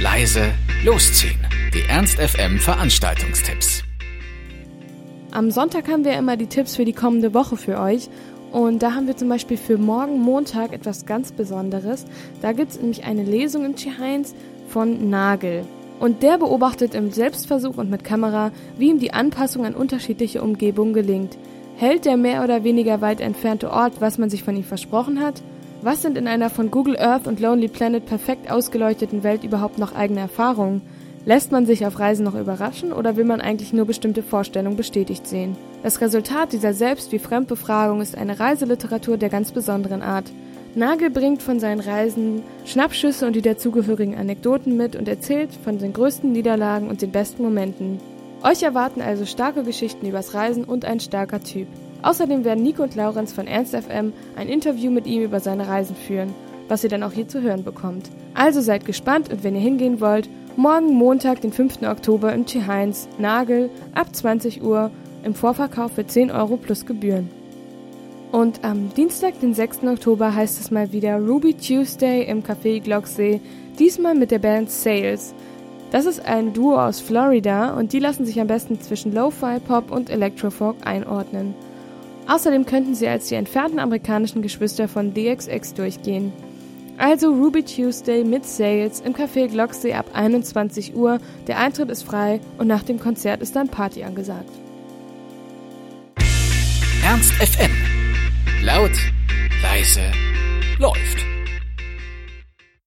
leise, losziehen. Die Ernst FM Veranstaltungstipps. Am Sonntag haben wir immer die Tipps für die kommende Woche für euch. Und da haben wir zum Beispiel für morgen Montag etwas ganz Besonderes. Da gibt es nämlich eine Lesung in Tschiheinz von Nagel. Und der beobachtet im Selbstversuch und mit Kamera, wie ihm die Anpassung an unterschiedliche Umgebungen gelingt. Hält der mehr oder weniger weit entfernte Ort, was man sich von ihm versprochen hat? Was sind in einer von Google Earth und Lonely Planet perfekt ausgeleuchteten Welt überhaupt noch eigene Erfahrungen? Lässt man sich auf Reisen noch überraschen oder will man eigentlich nur bestimmte Vorstellungen bestätigt sehen? Das Resultat dieser Selbst- wie Fremdbefragung ist eine Reiseliteratur der ganz besonderen Art. Nagel bringt von seinen Reisen Schnappschüsse und die dazugehörigen Anekdoten mit und erzählt von den größten Niederlagen und den besten Momenten. Euch erwarten also starke Geschichten übers Reisen und ein starker Typ. Außerdem werden Nico und Laurenz von Ernst FM ein Interview mit ihm über seine Reisen führen, was ihr dann auch hier zu hören bekommt. Also seid gespannt und wenn ihr hingehen wollt, morgen Montag, den 5. Oktober im T-Heinz, Nagel, ab 20 Uhr, im Vorverkauf für 10 Euro plus Gebühren. Und am Dienstag, den 6. Oktober, heißt es mal wieder Ruby Tuesday im Café Glocksee, diesmal mit der Band Sales. Das ist ein Duo aus Florida und die lassen sich am besten zwischen Lo-Fi, Pop und Electrofolk einordnen. Außerdem könnten sie als die entfernten amerikanischen Geschwister von DXX durchgehen. Also Ruby Tuesday mit Sales im Café Glocksee ab 21 Uhr. Der Eintritt ist frei und nach dem Konzert ist dann Party angesagt. Ernst FM. Laut, leise, läuft.